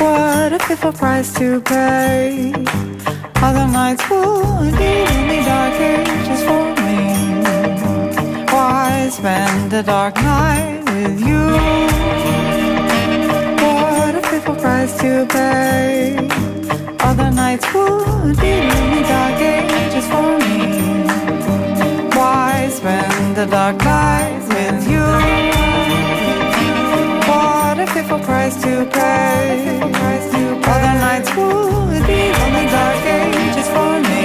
What a pitiful price to pay. Other nights would be the dark ages for me. Why spend a dark night with you? What a pitiful price to pay. Other nights would be the dark ages for me. Why spend a dark night with you? Price to pay. Other nights would be only dark ages for me.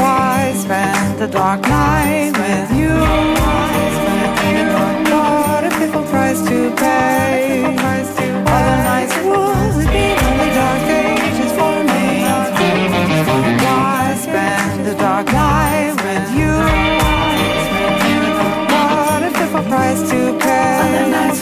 Why spend the dark night with you? What a pitiful price to pay.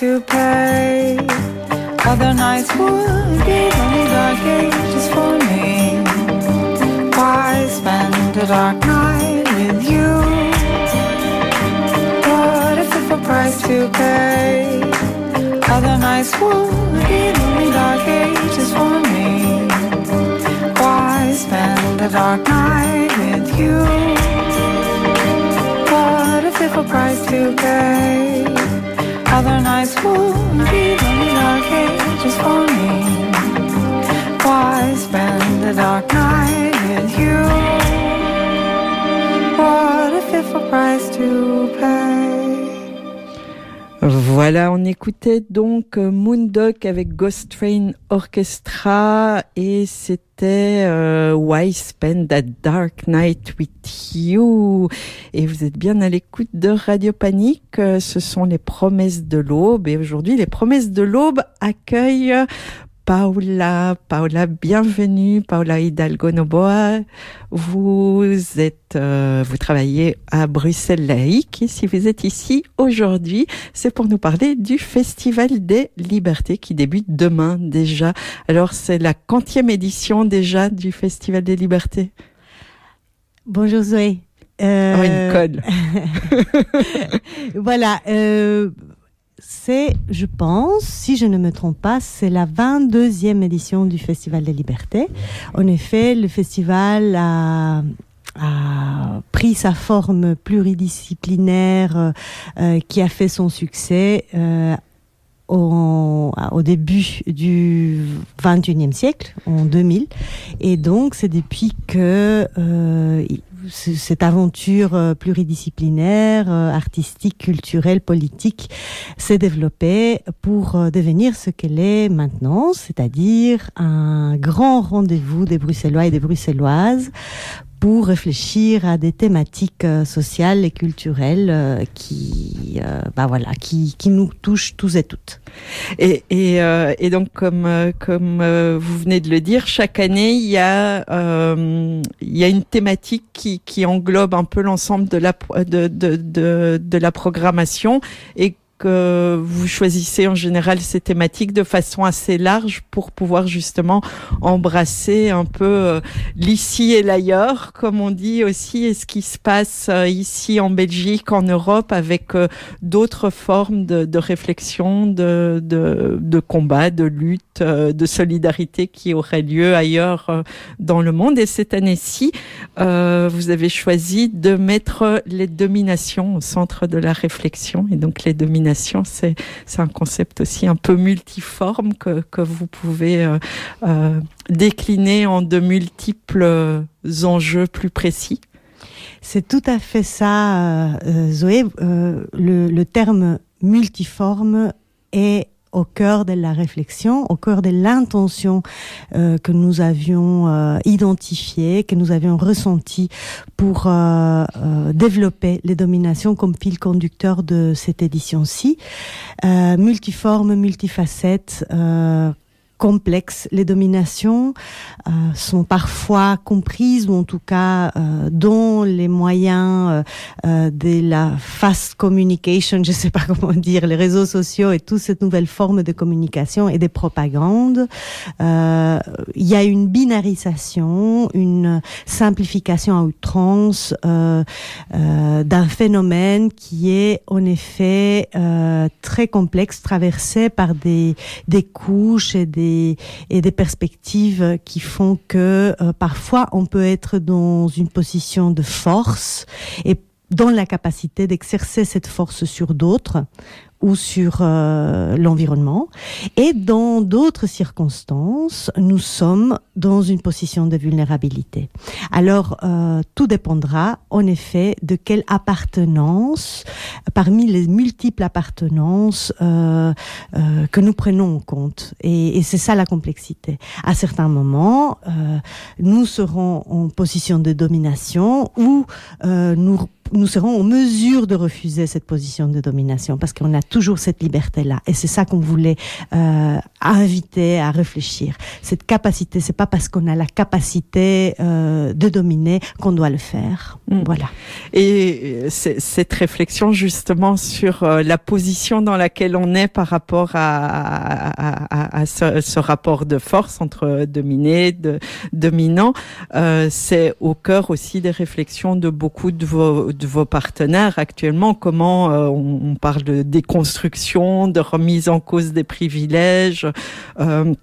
to pay. Other nights would be only dark ages for me. Why spend the dark night with you? What a fearful price to pay. Other nights would be only dark ages for me. Why spend a dark night with you? What a fearful price to pay. Other nights would be only dark ages for me. Why spend a dark night with you? What a fearful price to pay. Voilà, on écoutait donc euh, Moondog avec Ghost Train Orchestra et c'était euh, Why Spend That Dark Night With You. Et vous êtes bien à l'écoute de Radio Panique, euh, ce sont les promesses de l'aube. Et aujourd'hui les promesses de l'aube accueillent Paula, Paula, bienvenue, Paula Hidalgo Noboa. Vous êtes, euh, vous travaillez à Bruxelles laïque et si vous êtes ici aujourd'hui, c'est pour nous parler du Festival des Libertés qui débute demain déjà. Alors c'est la quantième édition déjà du Festival des Libertés. Bonjour Zoé. Euh... Oh, une colle. voilà. Euh, c'est, je pense, si je ne me trompe pas, c'est la 22e édition du Festival des Libertés. En effet, le festival a, pris sa forme pluridisciplinaire euh, qui a fait son succès euh, au, début du 21e siècle, en 2000. Et donc, c'est depuis que euh, cette aventure pluridisciplinaire, artistique, culturelle, politique s'est développée pour devenir ce qu'elle est maintenant, c'est-à-dire un grand rendez-vous des Bruxellois et des Bruxelloises pour réfléchir à des thématiques euh, sociales et culturelles euh, qui, euh, bah voilà, qui, qui nous touchent tous et toutes. Et, et, euh, et donc, comme, comme vous venez de le dire, chaque année, il y a, il y a une thématique qui, qui englobe un peu l'ensemble de la, de, de, de, de la programmation et que vous choisissez en général ces thématiques de façon assez large pour pouvoir justement embrasser un peu euh, l'ici et l'ailleurs, comme on dit aussi, et ce qui se passe euh, ici en Belgique, en Europe, avec euh, d'autres formes de, de réflexion, de, de, de, combat, de lutte, d'actes de solidarité qui auraient lieu ailleurs dans le monde. Et cette année-ci, vous avez choisi de mettre les dominations au centre de la réflexion. Et donc les dominations, c'est un concept aussi un peu multiforme que, que vous pouvez décliner en de multiples enjeux plus précis. C'est tout à fait ça, euh, Zoé. Euh, le, le, terme multiforme est au cœur de la réflexion, au cœur de l'intention euh, que nous avions euh, identifiée, que nous avions ressentie pour euh, euh développer les dominations comme fil conducteur de cette édition-ci. multiforme, multifacette, complexes. Les dominations euh, sont parfois comprises ou en tout cas euh, dont les moyens euh, euh, de la fast communication, je sais pas comment dire, les réseaux sociaux et toute cette nouvelle forme de communication et des propagandes. Euh, il y a une binarisation, une simplification à outrance d'un phénomène qui est en effet très complexe, traversé par des, des couches et des et des perspectives qui font que euh, parfois on peut être dans une position de force et dans la capacité d'exercer cette force sur d'autres ou sur euh, l'environnement. Et dans d'autres circonstances, nous sommes dans une position de vulnérabilité. Alors, euh, tout dépendra, en effet, de quelle appartenance, parmi les multiples appartenances euh, euh que nous prenons en compte. Et, c'est ça la complexité. À certains moments, euh, nous serons en position de domination ou euh, nous nous serons en mesure de refuser cette position de domination parce qu'on a toujours cette liberté-là. Et c'est ça qu'on voulait euh, inviter à réfléchir. Cette capacité, c'est pas parce qu'on a la capacité euh, de dominer qu'on doit le faire. Mm. Voilà. Et cette réflexion justement sur euh, la position dans laquelle on est par rapport à, à, à, à ce, ce, rapport de force entre dominé, de, dominant, euh, c'est au cœur aussi des réflexions de beaucoup de vos de vos partenaires actuellement Comment euh, on, on, parle de de remise en cause des privilèges euh,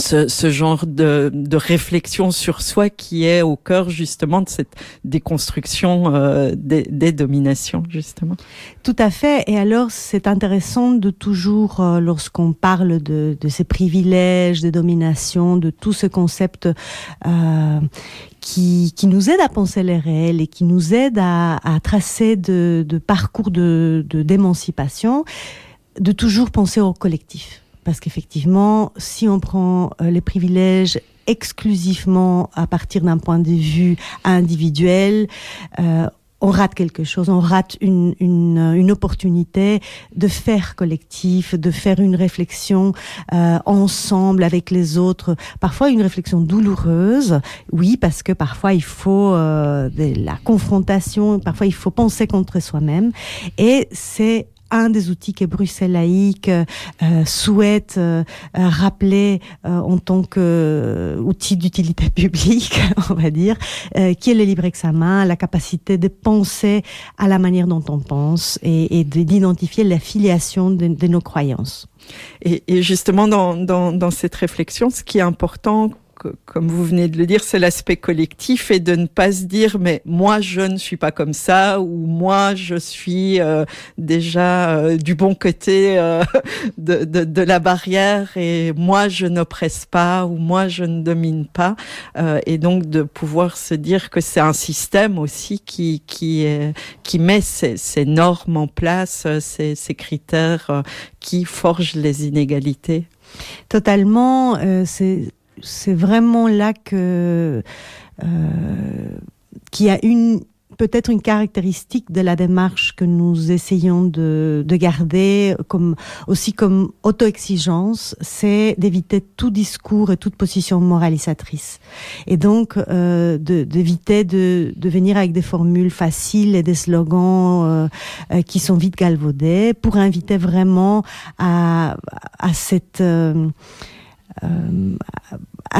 ce, ce, genre de, de, réflexion sur soi qui est au cœur justement de cette déconstruction euh, des, des, dominations justement. Tout à fait. Et alors c'est intéressant de toujours, euh, lorsqu'on parle de, de, ces privilèges, des dominations, de tout ce concept euh, qui, qui, nous aide à penser les réels et qui nous aide à, à tracer de, de parcours de d'émancipation, de toujours penser au collectif parce qu'effectivement, si on prend euh, les privilèges exclusivement à partir d'un point de vue individuel, euh, on rate quelque chose, on rate une, une, opportunité de faire collectif, de faire une réflexion euh, ensemble avec les autres. Parfois une réflexion douloureuse, oui, parce que parfois il faut la confrontation, parfois il faut penser contre soi-même. Et c'est un des outils que Bruxelles laïque euh, souhaite euh, rappeler euh, en tant qu'outil d'utilité publique, on va dire, euh, qui est le libre examen, la capacité de penser à la manière dont on pense et, et d'identifier l'affiliation de, de, nos croyances. Et, et justement, dans, dans, dans cette réflexion, ce qui est important comme vous venez de le dire, c'est l'aspect collectif et de ne pas se dire mais moi je ne suis pas comme ça ou moi je suis euh, déjà euh, du bon côté euh, de, de, de, la barrière et moi je n'oppresse pas ou moi je ne domine pas euh, et donc de pouvoir se dire que c'est un système aussi qui qui qui met ces, ces, normes en place, ces, ces critères qui forgent les inégalités. Totalement, c'est c'est vraiment là que euh, qu'il y a une peut-être une caractéristique de la démarche que nous essayons de, de garder comme aussi comme auto-exigence, c'est d'éviter tout discours et toute position moralisatrice. Et donc euh, d'éviter de, de, venir avec des formules faciles et des slogans euh, euh, qui sont vite galvaudés pour inviter vraiment à, à cette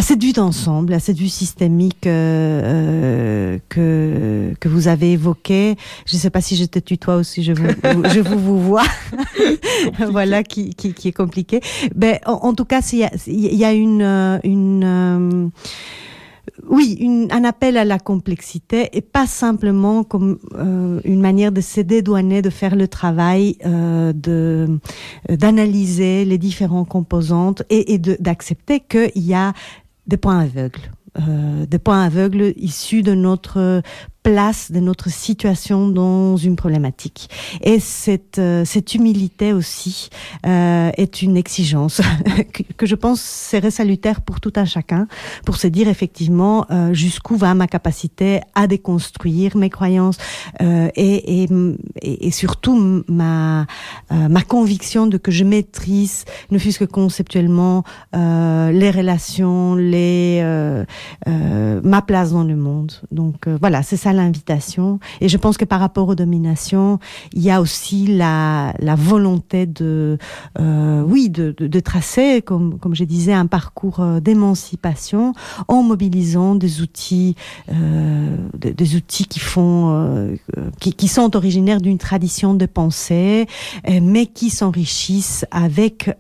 cette vue d'ensemble, à cette vue systémique que que vous avez évoquée. Je ne sais pas si je te tutoie ou si je vous je vous, vous vois. voilà qui, qui, qui est compliqué. Ben en, tout cas, il y a, il y a une une oui, un appel à la complexité et pas simplement comme euh, une manière de se dédouaner, de faire le travail, euh, de d'analyser les différentes composantes et, d'accepter qu'il y a des points aveugles. Euh, des points aveugles issus de notre place de notre situation dans une problématique. Et cette, euh, cette humilité aussi euh, est une exigence que, je pense serait salutaire pour tout un chacun, pour se dire effectivement euh, jusqu'où va ma capacité à déconstruire mes croyances et, et, et, surtout ma, ma conviction de que je maîtrise, ne fût-ce que conceptuellement, les relations, les, ma place dans le monde. Donc voilà, c'est ça l'invitation. Et je pense que par rapport aux dominations, il y a aussi la, la volonté de, euh, oui, de, de, tracer, comme, comme je disais, un parcours euh, d'émancipation en mobilisant des outils, euh, des, outils qui font, qui, qui, sont originaires d'une tradition de pensée, mais qui s'enrichissent avec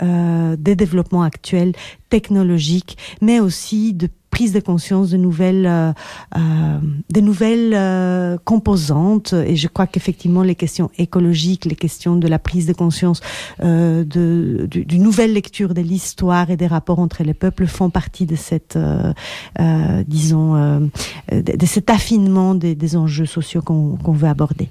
des développements actuels technologiques, mais aussi de prise de conscience de nouvelles, euh, euh, de nouvelles euh, composantes. Et je crois qu'effectivement, les questions écologiques, les questions de la prise de conscience euh, de, d'une nouvelle lecture de l'histoire et des rapports entre les peuples font partie de cette, euh, disons, de, cet affinement des, des enjeux sociaux qu'on veut aborder.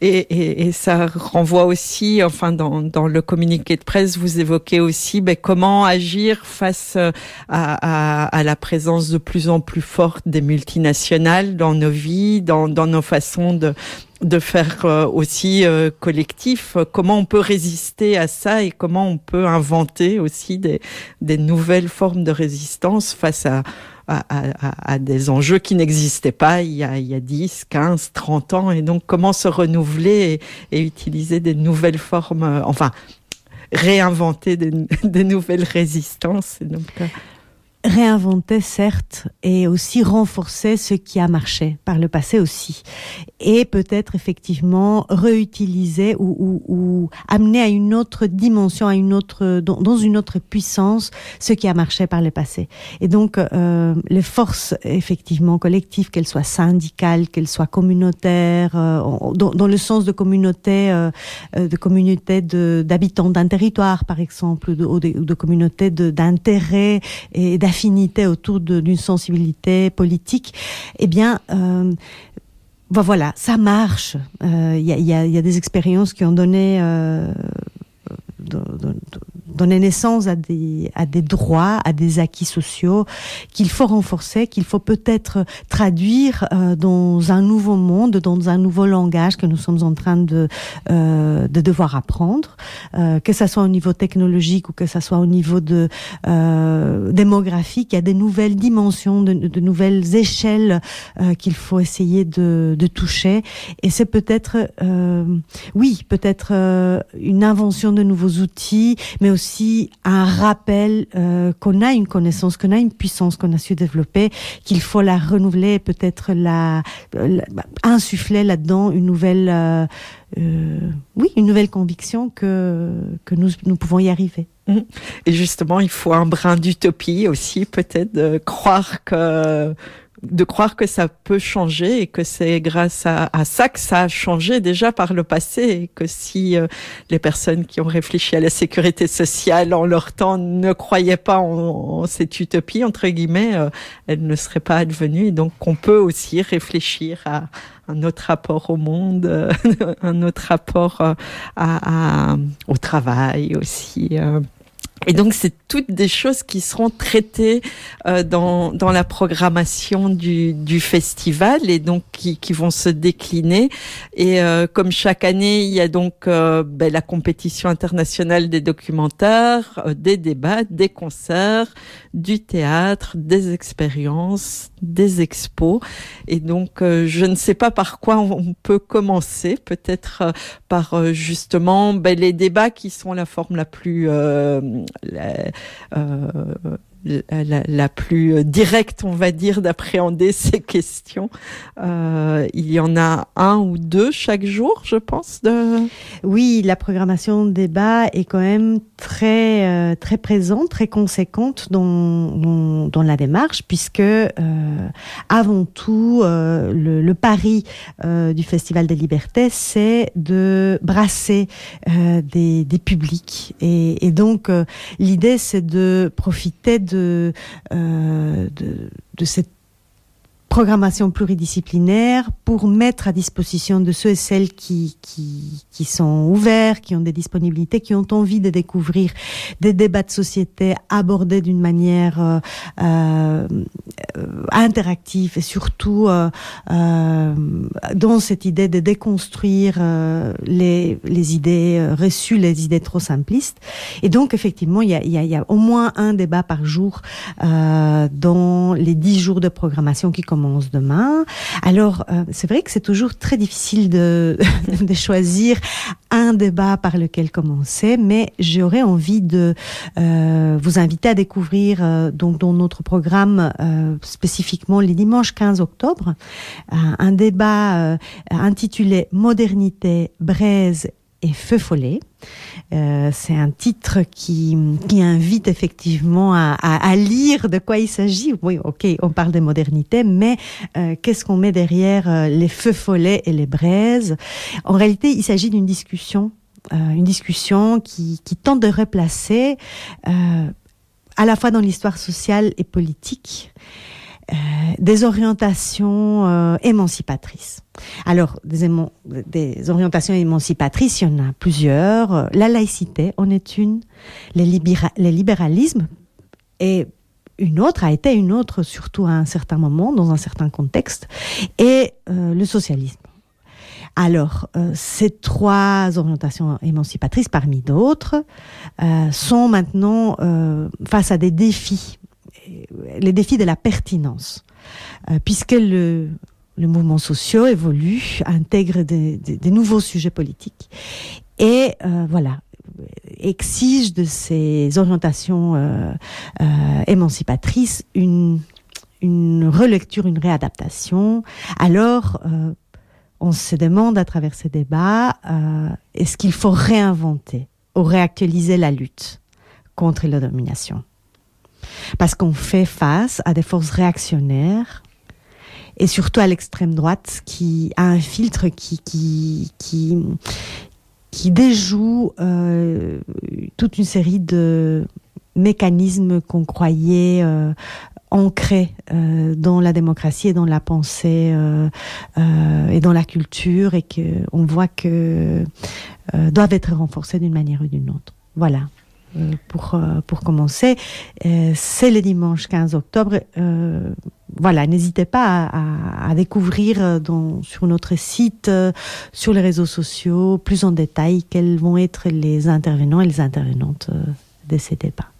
Et, et, et, ça renvoie aussi, enfin, dans, dans le communiqué de presse, vous évoquez aussi ben, comment agir face à, à, à la présence de plus en plus forte des multinationales dans nos vies, dans, dans nos façons de, de faire euh, aussi euh, collectif, comment on peut résister à ça et comment on peut inventer aussi des, des nouvelles formes de résistance face à, à, des enjeux qui n'existaient pas il y, a, il y a 10, 15, 30 ans et donc comment se renouveler et, utiliser des nouvelles formes, euh, enfin réinventer des, nouvelles résistances. Donc, euh réinventer certes et aussi renforcer ce qui a marché par le passé aussi. Et peut-être effectivement réutiliser ou, ou, ou, amener à une autre dimension à une autre dans, une autre puissance ce qui a marché par le passé. Et donc euh, les forces effectivement collectives qu'elles soient syndicales qu'elles soient communautaires euh, dans, dans le sens de communauté euh, de communauté d'habitants d'un territoire par exemple ou de, ou de, communauté d'intérêt et affinité autour d'une sensibilité politique, eh bien, euh, ben voilà, ça marche. Il euh, y, a, des expériences qui ont donné euh, donner naissance à des, à des droits, à des acquis sociaux qu'il faut renforcer, qu'il faut peut-être traduire euh, dans un nouveau monde, dans un nouveau langage que nous sommes en train de, euh, de devoir apprendre, euh, que ce soit au niveau technologique ou que ce soit au niveau de euh, démographique. Il y a des nouvelles dimensions, de, de nouvelles échelles euh, qu'il faut essayer de, de toucher. Et c'est peut-être, euh, oui, peut-être une invention de nouveaux outils, mais aussi aussi un rappel euh, qu'on a une connaissance, qu'on a une puissance qu'on a su développer, qu'il faut la renouveler, peut-être la, insuffler là-dedans une nouvelle, euh, euh, oui, une nouvelle conviction que que nous nous pouvons y arriver. Et justement, il faut un brin d'utopie aussi, peut-être de croire que de croire que ça peut changer et que c'est grâce à, ça que ça a changé déjà par le passé et que si euh, les personnes qui ont réfléchi à la sécurité sociale en leur temps ne croyaient pas en, cette utopie entre guillemets, euh, elle ne serait pas advenue et donc on peut aussi réfléchir à un autre rapport au monde, euh, un autre rapport à, à, au travail aussi. Et donc, c'est toutes des choses qui seront traitées euh, dans, dans la programmation du, du festival et donc qui, qui vont se décliner. Et euh, comme chaque année, il y a donc euh, ben, la compétition internationale des documentaires, euh, des débats, des concerts, du théâtre, des expériences, des expos. Et donc, euh, je ne sais pas par quoi on peut commencer. Peut-être euh, par justement ben, les débats qui sont la forme la plus la, la, plus directe, on va dire, d'appréhender ces questions. Euh, il y en a un ou deux chaque jour, je pense. Oui, la programmation débat est quand même très euh, très présente, très conséquente dans, dans, la démarche, puisque euh, avant tout, euh, le, le, pari euh, du Festival des Libertés, c'est de brasser des, des publics. Et, et donc, l'idée, c'est de profiter de, euh, de cette programmation pluridisciplinaire pour mettre à disposition de ceux et celles qui, qui, qui sont ouverts, qui ont des disponibilités, qui ont envie de découvrir des débats de société abordés d'une manière euh, euh, interactive et surtout euh, euh, dans cette idée de déconstruire euh, les, les idées euh, reçues, les idées trop simplistes. Et donc effectivement, il y a, il y a, il y a au moins un débat par jour dans les dix jours de programmation qui commencent demain. Alors, euh, c'est vrai que c'est toujours très difficile de, de choisir un débat par lequel commencer, mais j'aurais envie de euh, vous inviter à découvrir euh, donc dans notre programme euh, spécifiquement les dimanches 15 octobre un débat euh, intitulé Modernité, braise et feu follet. Euh, c'est un titre qui, invite effectivement à, lire de quoi il s'agit. Oui, ok, on parle de modernité, mais euh, qu'est-ce qu'on met derrière euh, les feux follets et les braises? En réalité, il s'agit d'une discussion, une discussion qui, tente de replacer à la fois dans l'histoire sociale et politique euh, des orientations euh, émancipatrices. Alors, des, orientations émancipatrices, il y en a plusieurs. La laïcité en est une, les, libéra les libéralismes, et une autre a été une autre, surtout à un certain moment, dans un certain contexte, et euh, le socialisme. Alors, ces trois orientations émancipatrices, parmi d'autres, sont maintenant face à des défis les défis de la pertinence, euh, puisque le, le mouvement social évolue, intègre des, nouveaux sujets politiques et euh, voilà exige de ces orientations euh, émancipatrices une, une relecture, une réadaptation. Alors, on se demande à travers ces débats, est-ce qu'il faut réinventer ou réactualiser la lutte contre la domination parce qu'on fait face à des forces réactionnaires et surtout à l'extrême droite qui a un filtre qui qui qui déjoue euh, toute une série de mécanismes qu'on croyait euh, ancrés euh, dans la démocratie et dans la pensée et dans la culture et que on voit que doivent être renforcés d'une manière ou d'une autre. Voilà. Euh, pour, euh, pour commencer. Euh, c'est le dimanche 15 octobre. voilà, n'hésitez pas à, à, découvrir dans, sur notre site, sur les réseaux sociaux, plus en détail, quels vont être les intervenants et les intervenantes de ces débats.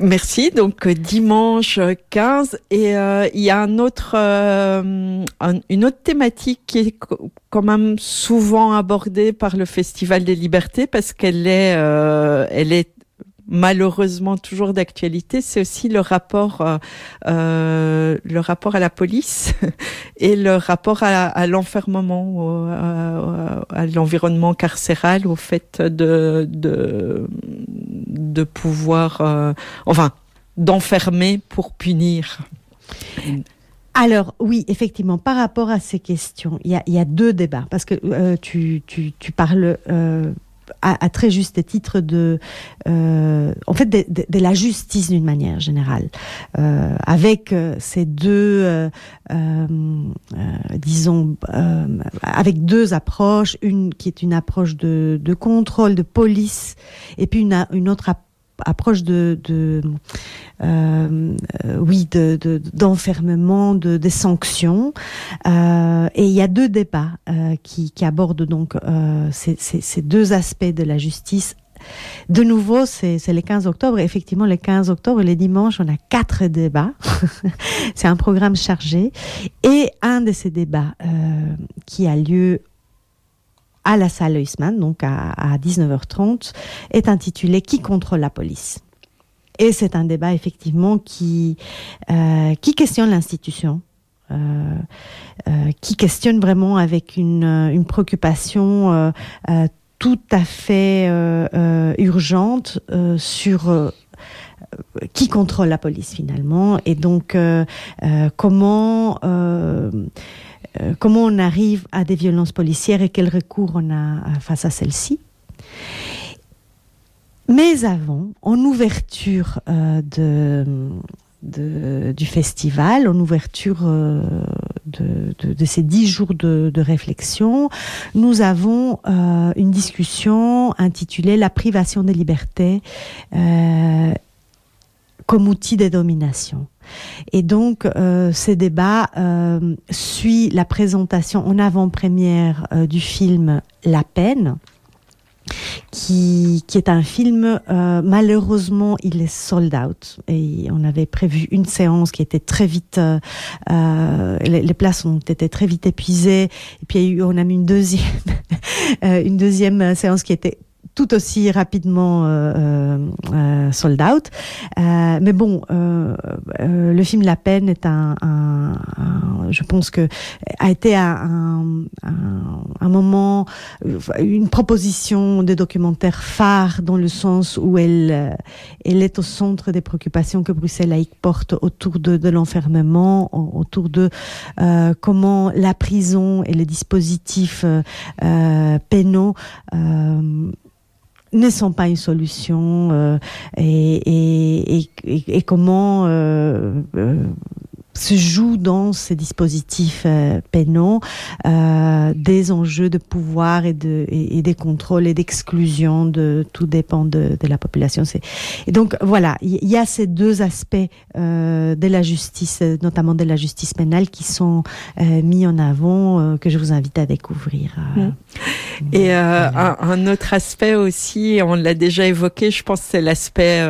Merci. Donc dimanche 15 et euh, il y a un autre, euh, un, une autre thématique qui est quand même souvent abordée par le Festival des Libertés parce qu'elle est, euh, elle est malheureusement toujours d'actualité, c'est aussi le rapport, euh, euh, rapport à la police et le rapport à, l'enfermement, à, à l'environnement carcéral, au fait de pouvoir, euh, enfin, d'enfermer pour punir. Alors oui, effectivement, par rapport à ces questions, il y a, deux débats parce que euh, tu, tu, parles euh, à, très juste titre de, euh, en fait, de, la justice d'une manière générale, euh, avec euh, ces deux, disons, avec deux approches, une qui est une approche de, de contrôle, de police, et puis une, une autre approche approche de, de euh, oui de d'enfermement de, de, des sanctions euh, et il y a deux débats euh, qui, abordent donc ces, deux aspects de la justice de nouveau, c'est le 15 octobre. Effectivement, le 15 octobre, les dimanches, on a quatre débats. c'est un programme chargé. Et un de ces débats qui a lieu à la salle Huisman, donc à, à 19h30, est intitulé Qui contrôle la police? Et c'est un débat effectivement qui, euh, questionne l'institution. Euh, euh, qui questionne vraiment avec une, une préoccupation tout à fait urgente sur qui contrôle la police finalement et donc comment euh, comment on arrive à des violences policières et quel recours on a euh, face à celles-ci. Mais avant, en ouverture euh, du festival, en ouverture de, ces dix jours de, réflexion, nous avons une discussion intitulée La privation des libertés comme outil de domination. Et donc, euh, ce débat euh, suit la présentation en avant-première euh, du film La peine, qui, qui est un film, euh, malheureusement, il est sold out. Et on avait prévu une séance qui était très vite, les, les places ont été très vite épuisées. Et puis, on a mis une deuxième, une deuxième séance qui était tout aussi rapidement euh, euh, sold out. Euh, mais bon, euh, euh, le film La peine est un, un, je pense que a été un, un, moment, une proposition de documentaire phare dans le sens où elle, elle est au centre des préoccupations que Bruxelles laïque porte autour de, de l'enfermement, autour de euh, comment la prison et les dispositifs euh, pénaux euh, ne sont pas une solution euh, et, et, et, comment euh, euh, se joue dans ces dispositifs euh, pénaux euh, des enjeux de pouvoir et, de, et, et des contrôles et d'exclusion de tout dépend de, de la population. Et donc voilà, il y, y, a ces deux aspects euh, de la justice, notamment de la justice pénale, qui sont mis en avant, que je vous invite à découvrir. Mmh. Et un, un, autre aspect aussi, on l'a déjà évoqué, je pense, c'est l'aspect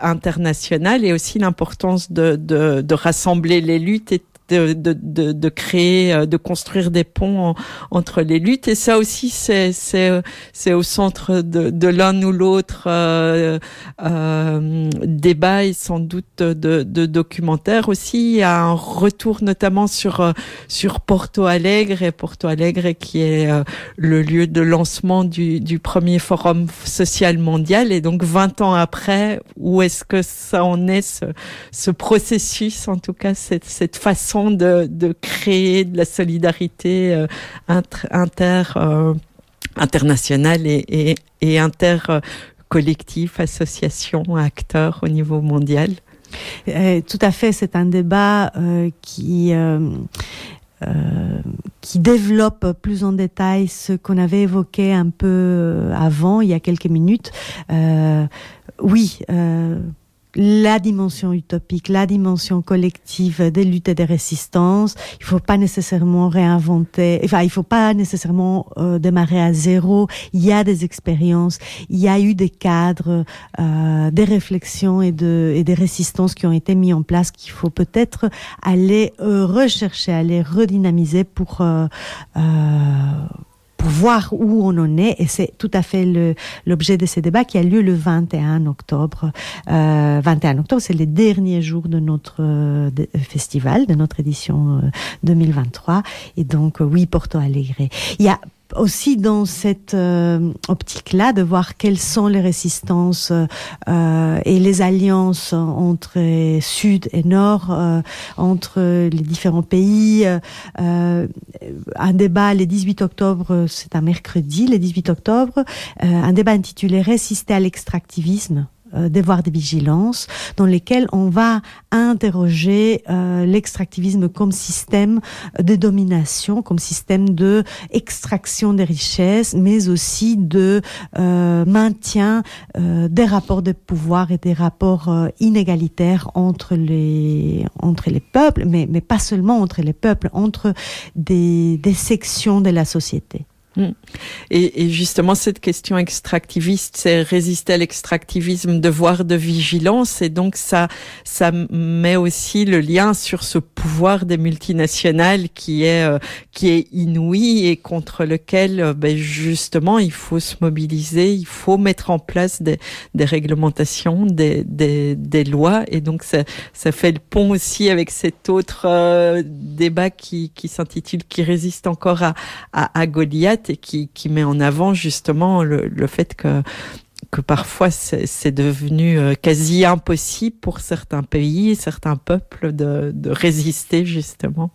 international et aussi l'importance de, de, de rassembler les luttes et de, de, de, de, créer, euh, de construire des ponts en, entre les luttes. Et ça aussi, c'est c'est au centre de, de l'un ou l'autre euh, euh, débat et sans doute de, de documentaire aussi. Il y a un retour notamment sur euh, sur Porto Alegre et Porto Alegre qui est euh, le lieu de lancement du, du premier forum social mondial. Et donc 20 ans après, où est-ce que ça en est ce, ce processus, en tout cas cette, cette façon de, créer de la solidarité euh, inter, euh, internationale et, et, et inter collectif, association, acteurs au niveau mondial euh, Tout à fait, c'est un débat qui... Qui développe plus en détail ce qu'on avait évoqué un peu avant, il y a quelques minutes. Oui, la dimension utopique, la dimension collective des luttes et des résistances. Il faut pas nécessairement réinventer, enfin, il faut pas nécessairement euh, démarrer à zéro. Il y a des expériences, il y a eu des cadres, euh, des réflexions et, de, et des résistances qui ont été mis en place qu'il faut peut-être aller euh, rechercher, aller redynamiser pour pour voir où on en est. Et c'est tout à fait l'objet de ces débats qui a lieu le 21 octobre. Euh, 21 octobre, c'est les derniers jours de notre euh, de, festival, de notre édition euh, 2023. Et donc, euh, oui, Porto Alegre. Il y a aussi dans cette euh, optique-là de voir quelles sont les résistances euh, et les alliances entre Sud et Nord, euh, entre les différents pays. Euh, un débat le 18 octobre, c'est un mercredi, le 18 octobre, euh, un débat intitulé Résister à l'extractivisme euh, devoir de vigilance, dans lesquels on va interroger euh, l'extractivisme comme système de domination, comme système de extraction des richesses, mais aussi de euh, maintien euh, des rapports de pouvoir et des rapports euh, inégalitaires entre les entre les peuples, mais mais pas seulement entre les peuples, entre des, des sections de la société. Mm. Et, et, justement, cette question extractiviste, c'est résister à l'extractivisme, devoir de vigilance, et donc ça, ça met aussi le lien sur ce pouvoir des multinationales qui est euh, qui est inouï et contre lequel, euh, ben, justement, il faut se mobiliser, il faut mettre en place des, des réglementations, des, des, des, lois, et donc ça, ça fait le pont aussi avec cet autre euh, débat qui, qui s'intitule qui résiste encore à, à, à Goliath et qui, met en avant justement le, fait que parfois c'est devenu euh, quasi impossible pour certains pays, certains peuples de, résister justement.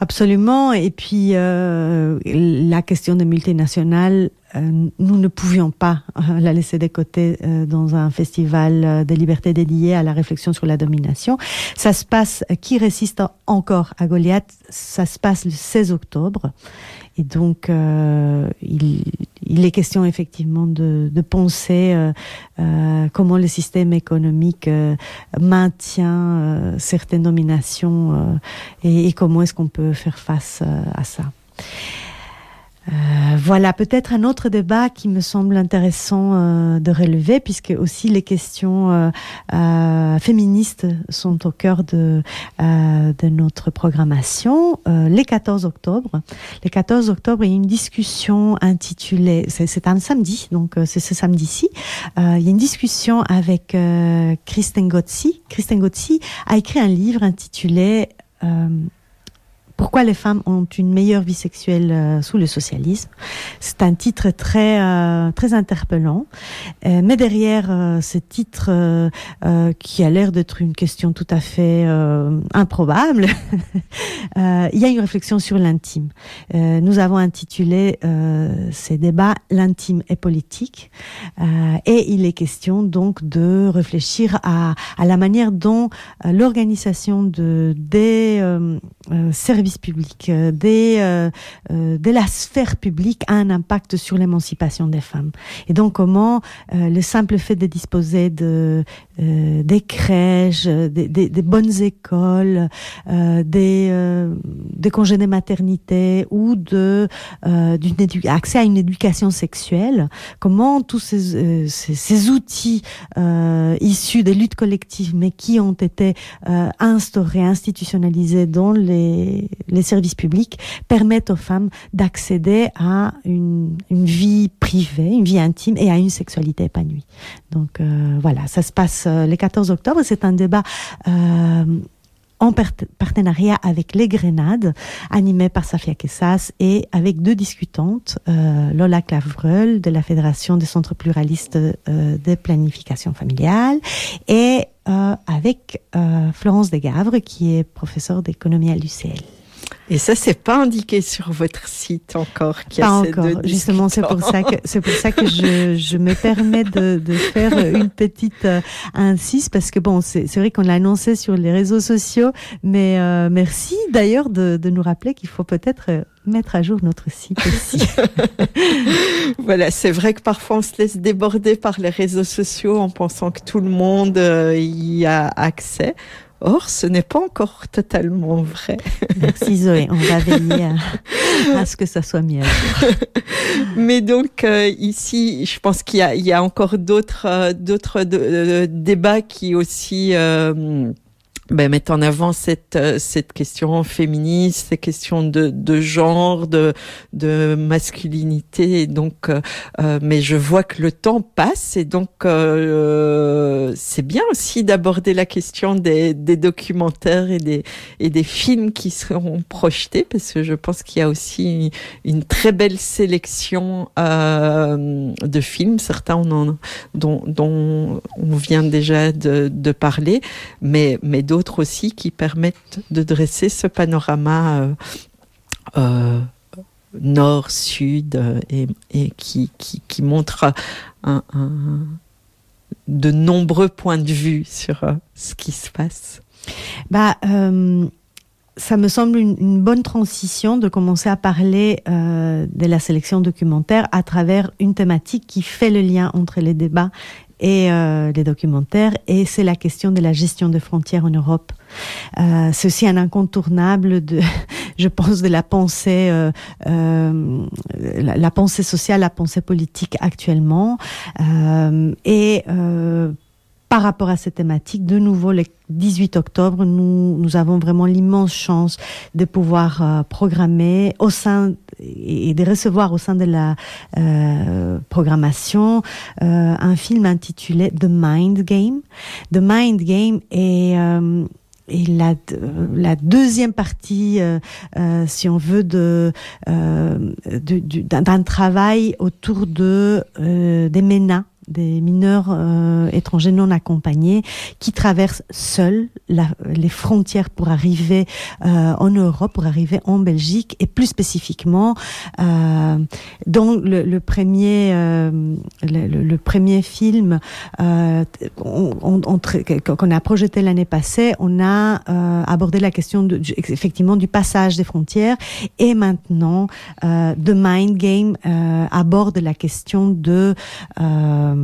Absolument. Et puis euh, la question des multinationales, euh, nous ne pouvions pas la laisser de côté dans un festival de liberté dédié à la réflexion sur la domination. Ça se passe, qui résiste encore à Goliath, ça se passe le 16 octobre. Et donc, euh, il, il, est question effectivement de, de penser euh, euh, comment le système économique euh, maintient euh, certaines nominations et, et, comment est-ce qu'on peut faire face à ça. Euh, voilà peut-être un autre débat qui me semble intéressant euh, de relever puisque aussi les questions euh, féministes sont au cœur de, de notre programmation. Les 14 octobre, les 14 octobre, il y a une discussion intitulée, c'est un samedi, donc c'est ce samedi-ci, il y a une discussion avec Kristen Gotzi. Kristen Gotzi a écrit un livre intitulé pourquoi les femmes ont une meilleure vie sexuelle euh, sous le socialisme? C'est un titre très euh, très interpellant, euh, mais derrière ce titre qui a l'air d'être une question tout à fait improbable, il y a une réflexion sur l'intime. Nous avons intitulé ces débats l'intime est politique et il est question donc de réfléchir à, à la manière dont l'organisation de des euh, services publics, euh, euh, euh, de la sphère publique a un impact sur l'émancipation des femmes. Et donc comment le simple fait de disposer de des crèches, des, des, bonnes écoles, des, des congés de maternité ou de accès à une éducation sexuelle, comment tous ces, ces, outils euh, issus des luttes collectives mais qui ont été instaurés, institutionnalisés dans les, les services publics permettent aux femmes d'accéder à une, vie privée, une vie intime et à une sexualité épanouie. Donc euh, voilà, ça se passe euh, le 14 octobre. C'est un débat euh, en partenariat avec les Grenades, animé par Safia Kessas et avec deux discutantes, Lola Clavreul de la Fédération des centres pluralistes euh, de planification familiale et avec Florence Desgavres qui est professeure d'économie à l'UCL. Et ça, c'est pas indiqué sur votre site encore. Pas a encore. Justement, c'est pour ça que c'est pour ça que je, je me permets de, de faire une petite euh, insiste parce que bon, c'est vrai qu'on l'a annoncé sur les réseaux sociaux, mais euh, merci d'ailleurs de, de nous rappeler qu'il faut peut-être euh, mettre à jour notre site aussi. voilà, c'est vrai que parfois on se laisse déborder par les réseaux sociaux en pensant que tout le monde euh, y a accès. Or, ce n'est pas encore totalement vrai. Merci Zoé, on va veiller à, à ce que ça soit mieux. Mais donc euh, ici, je pense qu'il y, y, a encore d'autres euh, d'autres euh, débats qui aussi euh, ben, mettre en avant cette euh, cette question féministe, ces questions de, de genre, de de masculinité. Et donc, euh, euh, mais je vois que le temps passe et donc euh, c'est bien aussi d'aborder la question des, des documentaires et des et des films qui seront projetés parce que je pense qu'il y a aussi une, très belle sélection euh, de films. Certains on en, dont dont on vient déjà de, de parler, mais mais d'autres d'autres aussi qui permettent de dresser ce panorama euh, euh, nord, sud euh, et, qui, qui, montre de nombreux points de vue sur ce qui se passe. Bah, ça me semble une, bonne transition de commencer à parler de la sélection documentaire à travers une thématique qui fait le lien entre les débats et euh, les documentaires, et c'est la question de la gestion des frontières en Europe. Euh, aussi un incontournable de je pense, de la pensée, euh, euh, la, la, pensée sociale, la pensée politique actuellement. Euh, et euh, par rapport à cette thématique, de nouveau, le 18 octobre, nous, nous avons vraiment l'immense chance de pouvoir euh, programmer au sein et de recevoir au sein de la euh, programmation euh, un film intitulé The Mind Game. The Mind Game est euh, et la, la deuxième partie, euh, euh, si on veut, de, euh, d'un travail autour de des MENA, des mineurs euh, étrangers non accompagnés qui traversent seuls la, les frontières pour arriver euh, en Europe, pour arriver en Belgique et plus spécifiquement euh, dans le, le premier euh, le, le, premier film euh, qu'on a projeté l'année passée, on a euh, abordé la question du, effectivement du passage des frontières et maintenant The Mind Game aborde la question de euh,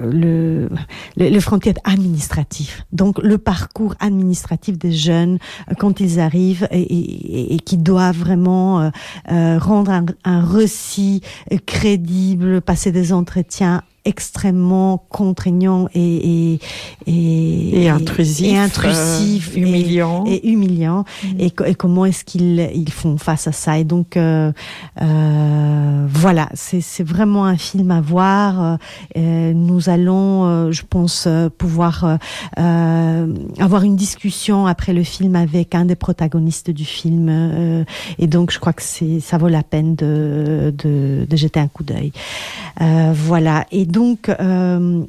le, le, le frontière administratif. Donc le parcours administratif des jeunes euh, quand ils arrivent et, qui doivent vraiment euh, euh, rendre un, un récit crédible, passer des entretiens extrêmement contraignant et et et, et intrusif, et, intrusif euh, humiliant. et, humiliant. Mmh. et, et, comment est-ce qu'ils ils font face à ça. Et donc euh, euh, voilà c'est c'est vraiment un film à voir. Euh, nous allons euh, je pense euh, pouvoir avoir une discussion après le film avec un des protagonistes du film. Et donc je crois que c'est ça vaut la peine de de, de jeter un coup d'œil. Voilà. Et donc euh,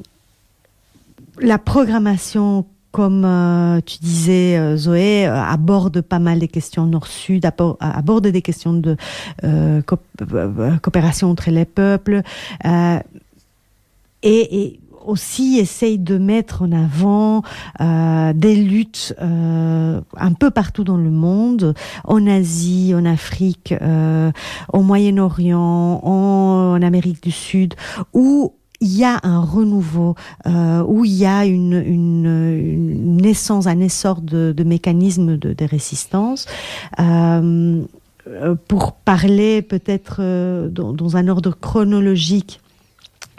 la programmation comme euh, tu disais euh, Zoé aborde pas mal des questions nord-sud aborde des questions de co coopération entre les peuples et, aussi essaye de mettre en avant des luttes un peu partout dans le monde, en Asie, en Afrique, au Moyen-Orient, en, en Amérique du Sud, où il y a un renouveau euh, où il y a une, naissance un essor de, mécanismes de, résistance euh, pour parler peut-être euh, dans, un ordre chronologique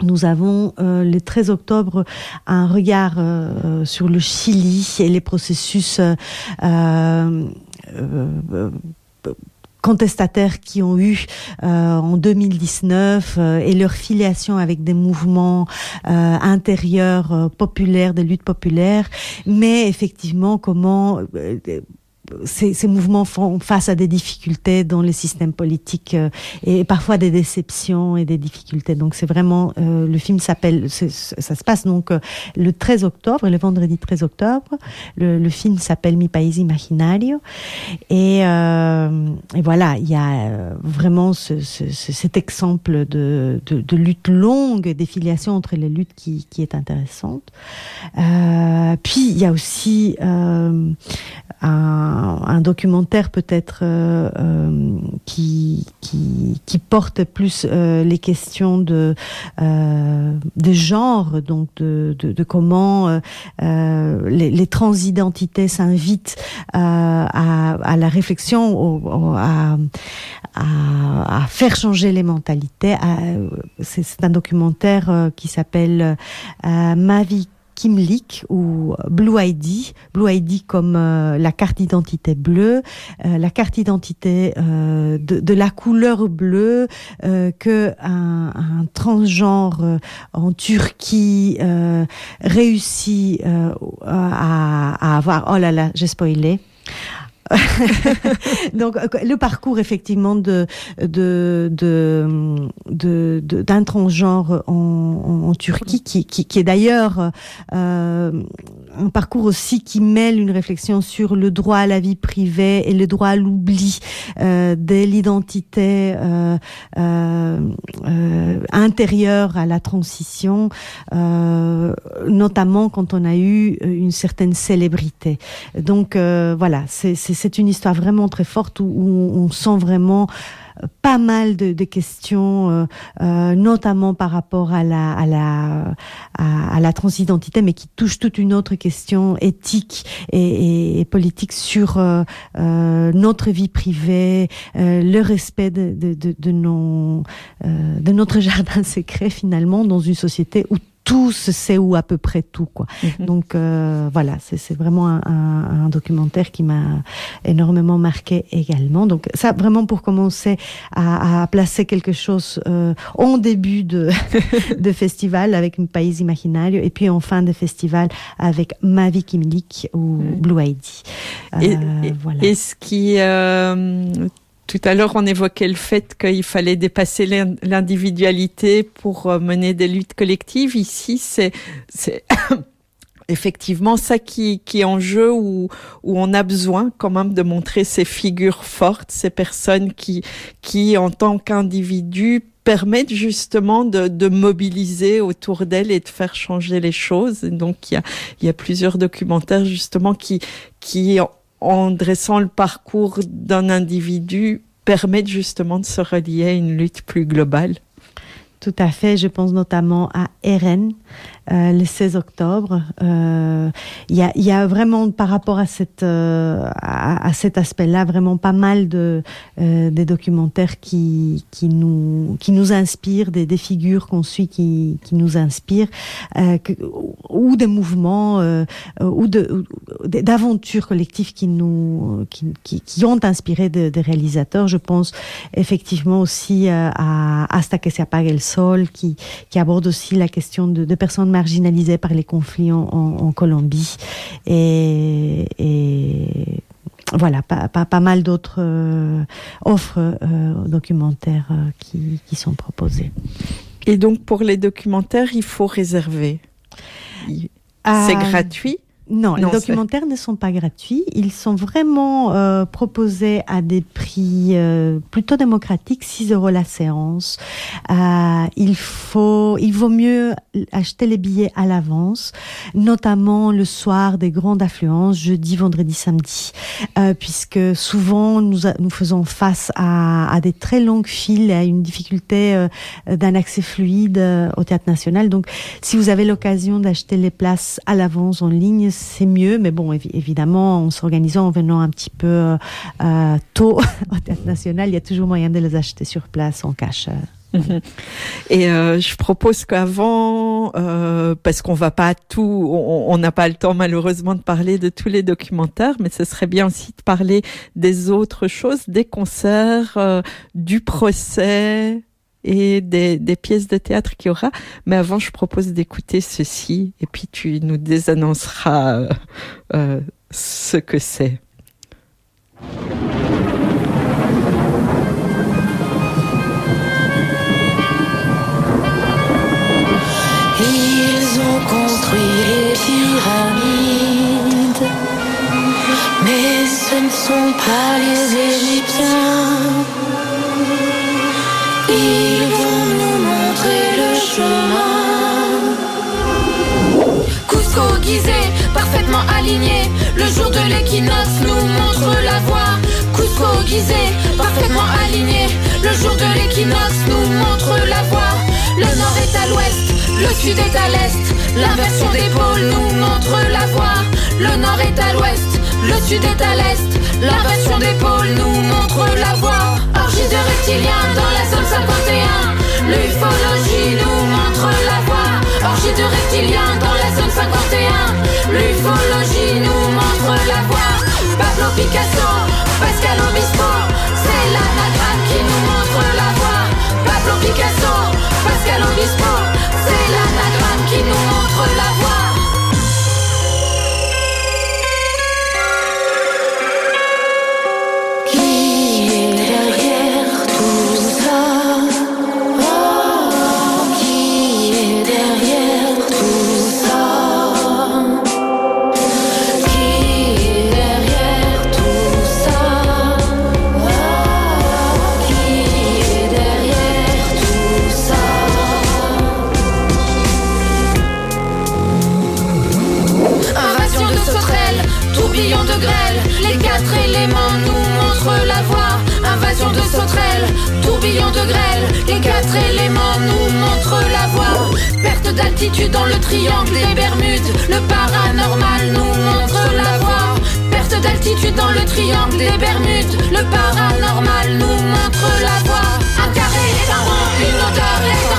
Nous avons le 13 octobre un regard sur le Chili et les processus contestataires qui ont eu euh, en 2019 euh, et leur filiation avec des mouvements euh, intérieurs populaires des luttes populaires. Mais effectivement comment ces, ces mouvements font face à des difficultés dans les systèmes politiques euh, et parfois des déceptions et des difficultés. Donc c'est vraiment euh, le film s'appelle ça se passe donc euh, le 13 octobre le vendredi 13 octobre. Le, le film s'appelle mi pays imaginario. Et, euh, et voilà il ya euh, vraiment ce, ce, ce, cet exemple de, de, de lutte longue des filiations entre les luttes qui, qui est intéressante. Euh, puis il ya aussi euh, un, documentaire peut-être euh, euh, qui, porte plus euh, les questions de genres donc de, comment les, transidentités s'invitent à, à la réflexion au, à, à, faire changer les mentalités. C'est un documentaire qui s'appelle ma vie Kimlik ou Blue ID, Blue ID comme euh, la carte d'identité bleue, euh, la carte d'identité euh, de, de la couleur bleue euh, que un, un transgenre euh, en Turquie euh, réussit euh, à, à avoir. Oh là là, j'ai spoilé. donc le parcours effectivement de d'un transgenre en, Turquie qui, est d'ailleurs euh, un parcours aussi qui mêle une réflexion sur le droit à la vie privée et le droit à l'oubli euh, de l'identité euh, euh, euh, intérieure à la transition euh, notamment quand on a eu une certaine célébrité. Donc euh, voilà c'est c'est une histoire vraiment très forte où, on sent vraiment pas mal de, questions, notamment par rapport à la, transidentité, mais qui touche toute une autre question éthique et, politique sur notre vie privée, le respect de, de notre jardin secret finalement dans une société où tout se sait où à peu près tout quoi. Mhm. Donc euh, voilà, c'est vraiment un, un, un, documentaire qui m'a énormément marqué également. Donc ça vraiment pour commencer à, à placer quelque chose euh, en début de, de festival avec un pays imaginaire et puis en fin de festival avec Ma vie Kimlik ou mhm. Blue ID. Euh, et, voilà. Et ce qui euh, tout à l'heure, on évoquait le fait qu'il fallait dépasser l'individualité pour euh, mener des luttes collectives. Ici, c'est effectivement ça qui, qui est en jeu où, où on a besoin quand même de montrer ces figures fortes, ces personnes qui, qui en tant qu'individus permettent justement de, de mobiliser autour d'elles et de faire changer les choses. Donc il y a, il y a plusieurs documentaires justement qui, qui en dressant le parcours d'un individu, permettent justement de se relier à une lutte plus globale. Tout à fait. Je pense notamment à RN, euh, le 16 octobre. Euh, il y, a, y, a, vraiment, par rapport à, cette, euh, à, cet aspect-là, vraiment pas mal de euh, des documentaires qui, qui, nous, qui nous inspirent, des, figures qu'on suit qui, qui nous inspirent, euh, ou des mouvements, euh, ou d'aventures collectives qui, nous, qui, qui, ont inspiré des de réalisateurs. Je pense effectivement aussi à Hasta que se apague el sol, qui, qui aborde aussi la question de personnes marginalisés par les conflits en, en, en Colombie. Et, et voilà, pas, pas, pas mal d'autres euh, offres euh, documentaires euh, qui, qui sont proposées. Et donc pour les documentaires, il faut réserver. C'est gratuit? Non, les documentaires ne sont pas gratuits. Ils sont vraiment euh, proposés à des prix euh, plutôt démocratiques, 6 euros la séance. Euh, il faut, il vaut mieux acheter les billets à l'avance, notamment le soir des grandes affluences, jeudi, vendredi, samedi, euh, puisque souvent nous, nous faisons face à, à, des très longues files et à une difficulté euh, d'un accès fluide euh, au théâtre national. Donc, si vous avez l'occasion d'acheter les places à l'avance en ligne, c'est mieux, mais bon, évidemment, en s'organisant, en venant un petit peu euh, tôt au Théâtre National, il y a toujours moyen de les acheter sur place en cash. Et euh, je propose qu'avant, euh, parce qu'on va pas tout, on n'a pas le temps malheureusement de parler de tous les documentaires, mais ce serait bien aussi de parler des autres choses, des concerts, euh, du procès, et des, des pièces de théâtre qu'il y aura. Mais avant, je propose d'écouter ceci et puis tu nous désannonceras euh, euh, ce que c'est. Ils ont construit les pyramides, mais ce ne sont pas les Égyptiens. Parfaitement aligné. Le jour de l'équinoxe nous montre la voie. Cusco guisé, parfaitement aligné. Le jour de l'équinoxe nous montre la voie. Le nord est à l'ouest, le sud est à l'est. L'inversion des pôles nous montre la voie. Le nord est à l'ouest, le sud est à l'est. L'inversion des pôles nous montre la voie. Orgie de dans la zone 51. L'ufologie nous montre la voie. Orgie de dans la zone 51. L'ufologie nous montre la voie. Pablo Picasso, Pascal Obispo, c'est l'anagramme qui nous montre la voie. Pablo Picasso, Pascal Obispo, c'est l'anagramme qui nous montre la voie. Grêle. Les quatre éléments nous montrent la voie. Invasion de sauterelles, tourbillon de grêle. Les quatre éléments nous montrent la voie. Perte d'altitude dans le triangle des Bermudes. Le paranormal nous montre la voie. Perte d'altitude dans le triangle des Bermudes. Le paranormal nous montre la voie. Un carré est un rond, une odeur est un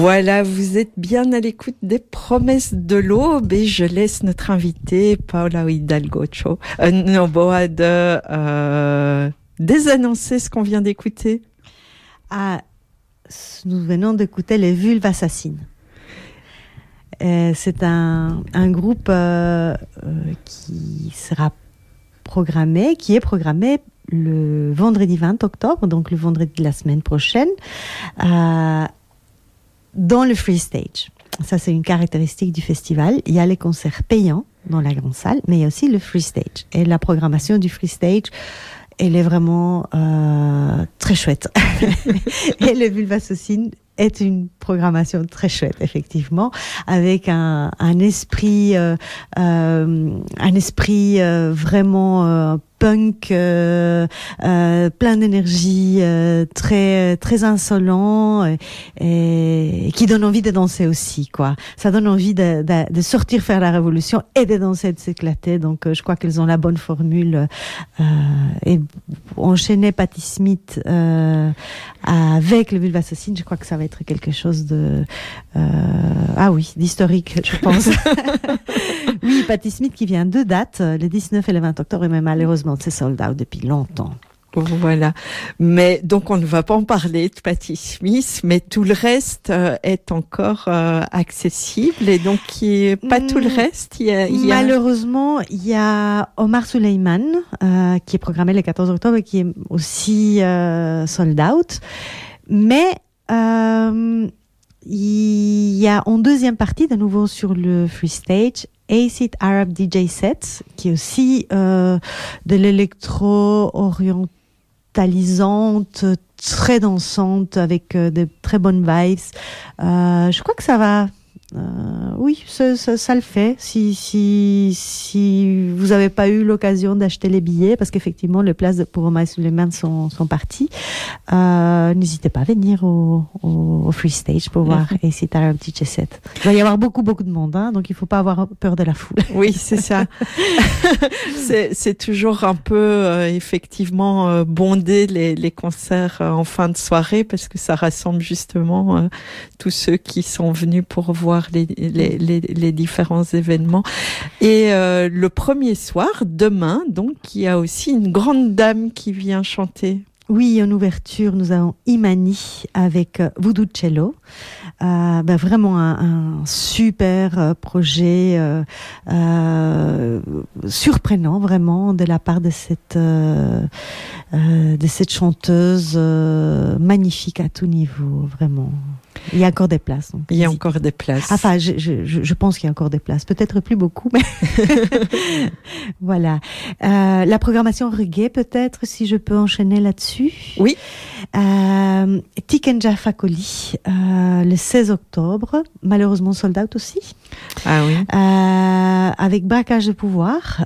Voilà, vous êtes bien à l'écoute des promesses de l'aube et je laisse notre invité Paula Hidalgo euh, de euh, désannoncer ce qu'on vient d'écouter. Ah, nous venons d'écouter les Vulves Assassines. Euh, C'est un, un groupe euh, euh, qui sera programmé, qui est programmé le vendredi 20 octobre, donc le vendredi de la semaine prochaine, euh, dans le free stage. Ça, c'est une caractéristique du festival. Il y a les concerts payants dans la grande salle, mais il y a aussi le free stage. Et la programmation du free stage, elle est vraiment euh, très chouette. et le Vulva Assassine est une programmation très chouette, effectivement, avec un, esprit, un esprit euh, vraiment euh, punk, euh, euh, plein d'énergie, euh, très très insolent et, et qui donne envie de danser aussi, quoi. Ça donne envie de, de, de sortir faire la révolution et de danser, de s'éclater. Donc, je crois qu'elles ont la bonne formule. Et enchaîner Patti Smith avec le Vulva Assassine, je crois que ça va être quelque chose de ah oui d'historique, je pense. oui, Patti Smith qui vient deux dates, le 19 et le 20 octobre, mais malheureusement c'est sold out depuis longtemps. Voilà. Mais donc on ne va pas en parler de Patti Smith, mais tout le reste euh, est encore euh, accessible et donc est pas tout le Mm. reste. Y a, il y a- Malheureusement, il y a Omar Suleiman euh, qui est programmé le 14 octobre et qui est aussi sold out. Mais il y a en deuxième partie, de nouveau sur le free stage, Acid Arab DJ Set, qui est aussi euh, de l'électro orientalisante, très dansante, avec euh, de très bonnes vibes. Euh, je crois que ça va. Euh, oui, ça, ça, ça le fait. Si, si, si vous n'avez pas eu l'occasion d'acheter les billets, parce qu'effectivement, les places pour Omar Suleiman sont, sont parties, euh, n'hésitez pas à venir au, au, au Free Stage pour voir Acid Arab DJ Set. Il va y avoir beaucoup, beaucoup de monde, hein, donc il faut pas avoir peur de la foule. Oui, c'est ça. c'est toujours un peu euh, effectivement bondé les, les concerts en fin de soirée parce que ça rassemble justement tous ceux qui sont venus pour voir les, différents événements. Et euh, le premier soir, demain, donc, il y a aussi une grande dame qui vient chanter. Oui, en ouverture, nous avons Imani avec euh, Voodoo Cello. Euh, ben, vraiment un, super projet surprenant vraiment de la part de cette de cette chanteuse magnifique à tout niveau, vraiment. Il y a encore des places. donc Il y a encore des places. Enfin, je, je, je- je pense qu'il y a encore des places. Peut-être plus beaucoup, mais voilà. Euh, la programmation reggae, peut-être, si je peux enchaîner là-dessus. Oui. Euh, Tikenja Fakoli, euh, le 16 octobre, malheureusement sold out aussi, Ah oui. euh, avec braquage de pouvoir.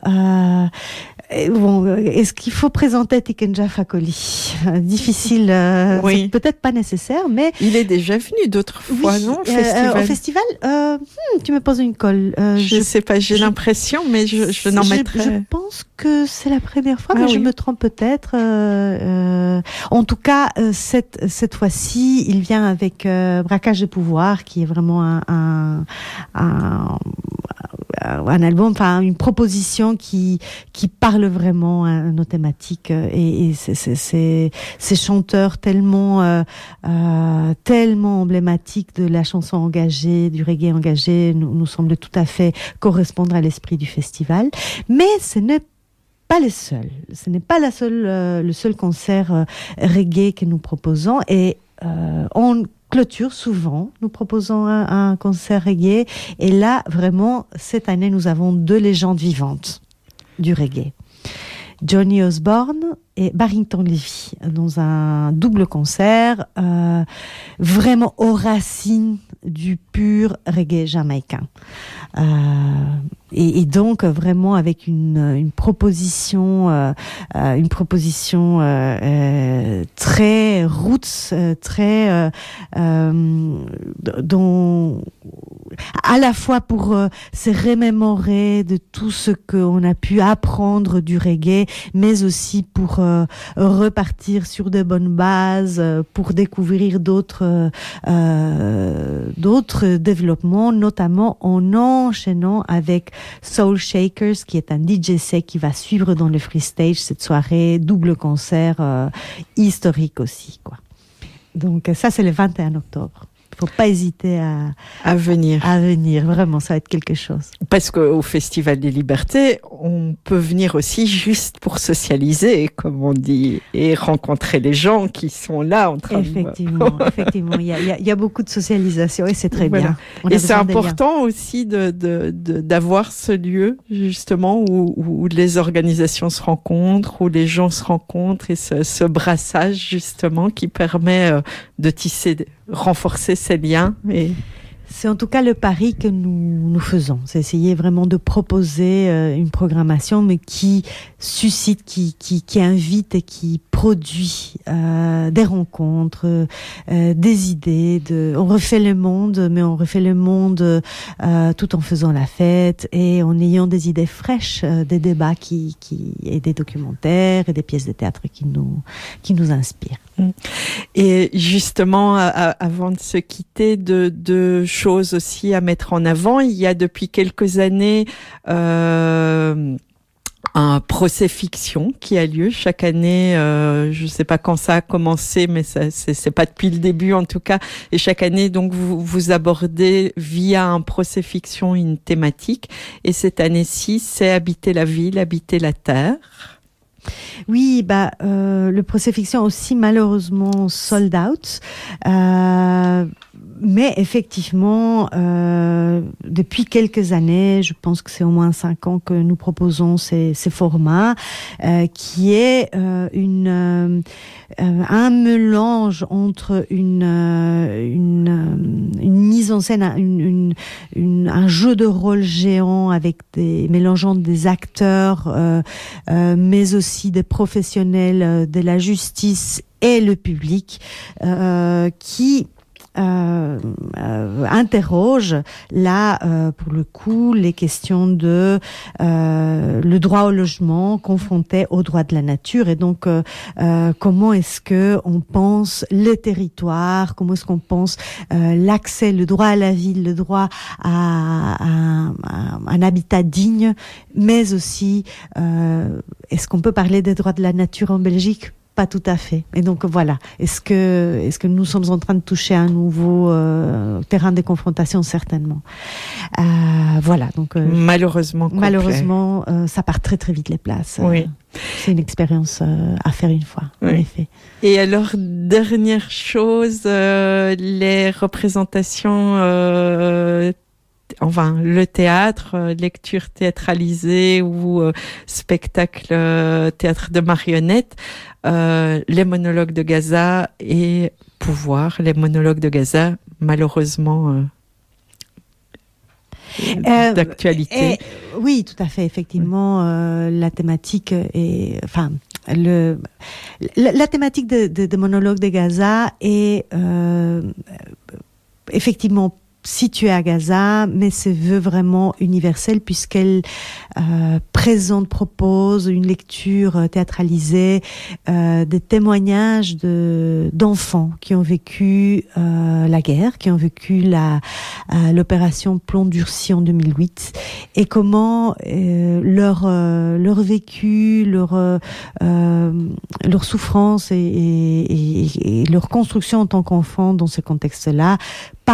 Euh, et bon, euh, est-ce qu'il faut présenter Tikenja Fakoli? Euh, Difficile, euh, Oui. peut-être pas nécessaire, mais Il est déjà venu d'autres fois, oui, non au euh, festival au festival, euh, hmm, tu me poses une colle. Euh, Je ne sais pas, j'ai l'impression, mais je, je n'en mettrai. je pense que c'est la première fois, Ah mais je me trompe peut-être. euh, euh, en tout cas, euh, cette, cette fois-ci, il vient avec euh, Braquage de pouvoir, qui est vraiment un, un, un, un album, enfin une proposition qui, qui parle vraiment à nos thématiques euh, et, ces chanteurs tellement, euh, euh, tellement emblématiques de la chanson engagée, du reggae engagé, nous, nous semble tout à fait correspondre à l'esprit du festival. Mais ce n'est pas les seuls. Ce n'est pas la seule, euh, le seul concert euh, reggae que nous proposons. Et euh, on clôture souvent, nous proposons un, concert reggae. Et là, vraiment, cette année, nous avons deux légendes vivantes du reggae. Johnny Osborne et Barrington Levy dans un double concert, euh, vraiment aux racines du pur reggae jamaïcain. Euh, et, donc vraiment avec une, proposition, une proposition euh, très roots, très dont à la fois pour se remémorer de tout ce qu'on a pu apprendre du reggae, mais aussi pour euh, repartir sur de bonnes bases, euh, pour découvrir d'autres euh, d'autres développements, notamment en enchaînant avec Soul Shakers, qui est un DJ set qui va suivre dans le free stage cette soirée, double concert historique aussi, quoi. Donc ça, c'est le 21 octobre. Faut pas hésiter à, À venir. à venir. Vraiment, ça va être quelque chose. Parce qu'au Festival des Libertés, on peut venir aussi juste pour socialiser, comme on dit, et rencontrer les gens qui sont là en train de... Effectivement, effectivement. Il y a, il y a- beaucoup de socialisation et c'est très Voilà. bien. On Et c'est important aussi de, de, de- d'avoir ce lieu, justement, où, où les organisations se rencontrent, où les gens se rencontrent, et ce, ce brassage, justement, qui permet euh, de tisser, de renforcer ces liens. Et C'est en tout cas le pari que nous, nous faisons. C'est essayer vraiment de proposer euh, une programmation, mais qui suscite, qui, qui, qui invite et qui produit euh, des rencontres, euh, des idées. De... On refait le monde, mais on refait le monde euh, tout en faisant la fête et en ayant des idées fraîches, euh, des débats qui, qui, et des documentaires et des pièces de théâtre qui nous, qui nous inspirent. Et justement, avant de se quitter, deux, deux choses aussi à mettre en avant. Il y a depuis quelques années euh, un procès fiction qui a lieu chaque année. Euh, je ne sais pas quand ça a commencé, mais ça, c'est, pas depuis le début en tout cas. Et chaque année, donc vous, vous abordez via un procès fiction une thématique. Et cette année-ci, c'est habiter la ville, habiter la terre. Oui, bah, euh, le procès fiction aussi malheureusement sold out. Euh, mais effectivement, euh, depuis quelques années, je pense que c'est au moins cinq ans que nous proposons ces, formats, euh, qui est une un mélange entre une une, mise en scène, une, un jeu de rôle géant avec des mélangeant des acteurs, mais aussi des professionnels euh, de la justice et le public euh, qui euh, euh, interroge là euh, pour le coup les questions de le droit au logement confronté au droit de la nature. Et donc comment est-ce que on pense les territoires comment est-ce qu'on pense l'accès le droit à la ville le droit à, à- un habitat digne mais aussi est-ce qu'on peut parler des droits de la nature en Belgique? Pas tout à fait. Et donc voilà, est-ce que, est-ce que nous sommes en train de toucher un nouveau euh, terrain de confrontation? Certainement. Euh, voilà, donc euh, malheureusement, malheureusement, ça part très très vite les places. Oui. C'est une expérience à faire une fois, en effet. Et alors, dernière chose, les représentations, enfin, le théâtre, euh, lecture théâtralisée ou euh, spectacle euh, théâtre de marionnettes, les monologues de Gaza et pouvoir, les monologues de Gaza, malheureusement, d'actualité. Oui, tout à fait. Effectivement, la thématique est, enfin, le, la, la thématique de, de, de monologue de Gaza est euh, effectivement située à Gaza, mais se veut vraiment universelle puisqu'elle euh, présente, propose une lecture euh, théâtralisée euh, des témoignages de d'enfants qui ont vécu la guerre, qui ont vécu la l'opération Plomb durci en 2008 et comment leur vécu, leur souffrance et leur construction en tant qu'enfant dans ce contexte-là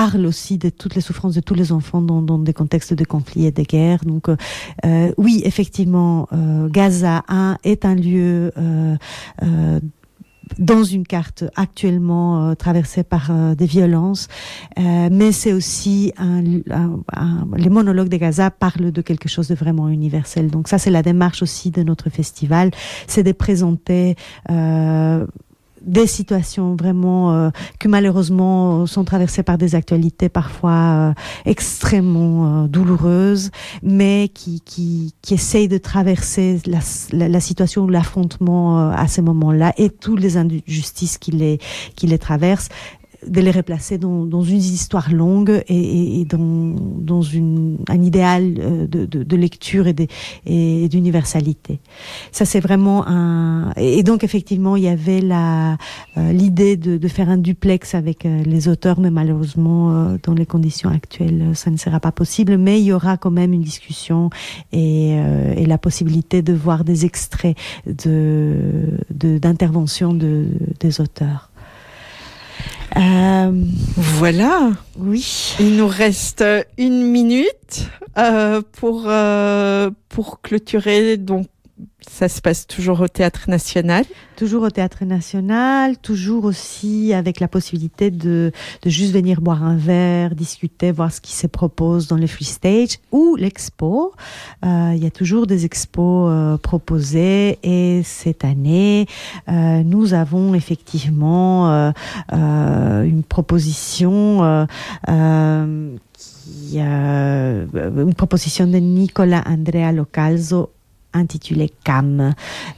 parle aussi de toutes les souffrances de tous les enfants dans, dans des contextes de conflits et de guerres. Donc euh, euh, oui, effectivement, euh, Gaza un, est un lieu euh, euh, dans une carte actuellement euh, traversée par euh, des violences, euh, mais c'est aussi un, un- un- les monologues de Gaza parlent de quelque chose de vraiment universel. Donc ça, c'est la démarche aussi de notre festival, c'est de présenter euh, des situations vraiment euh, que malheureusement sont traversées par des actualités parfois euh, extrêmement euh, douloureuses, mais qui, qui, qui essayent de traverser la, la, situation ou l'affrontement euh, à ces moments-là et toutes les injustices les, qui les traversent de les replacer dans, dans une histoire longue et, et, et dans, dans une, un idéal euh, de, de, de lecture et d'universalité. Ça, c'est vraiment un. Et donc, effectivement, il y avait euh, l'idée de, de faire un duplex avec euh, les auteurs, mais malheureusement, dans les conditions actuelles, ça ne sera pas possible. Mais il y aura quand même une discussion et, et la possibilité de voir des extraits de de- d'intervention de, des auteurs. Euh, Voilà. oui. Il nous reste une minute euh, pour euh, pour clôturer. Donc, ça se passe toujours au Théâtre National. Toujours au Théâtre National, toujours aussi avec la possibilité de, juste venir boire un verre, discuter, voir ce qui se propose dans les free stage ou l'expo. Euh, il y a toujours des expos euh, proposés et cette année, euh, nous avons effectivement euh, une proposition une proposition de Nicola Andrea Localzo intitulée CAM.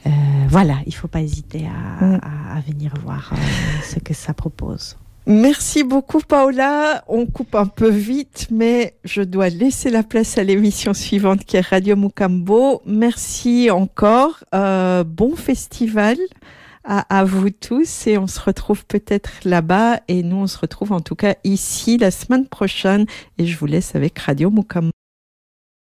Euh, voilà, il faut pas hésiter à, Mm. à- à venir voir euh, ce que ça propose. Merci beaucoup, Paola. On coupe un peu vite, mais je dois laisser la place à l'émission suivante qui est Radio Mukambo. Merci encore. Euh, bon festival à, à vous tous et on se retrouve peut-être là-bas et nous on se retrouve en tout cas ici la semaine prochaine et je vous laisse avec Radio Mukambo.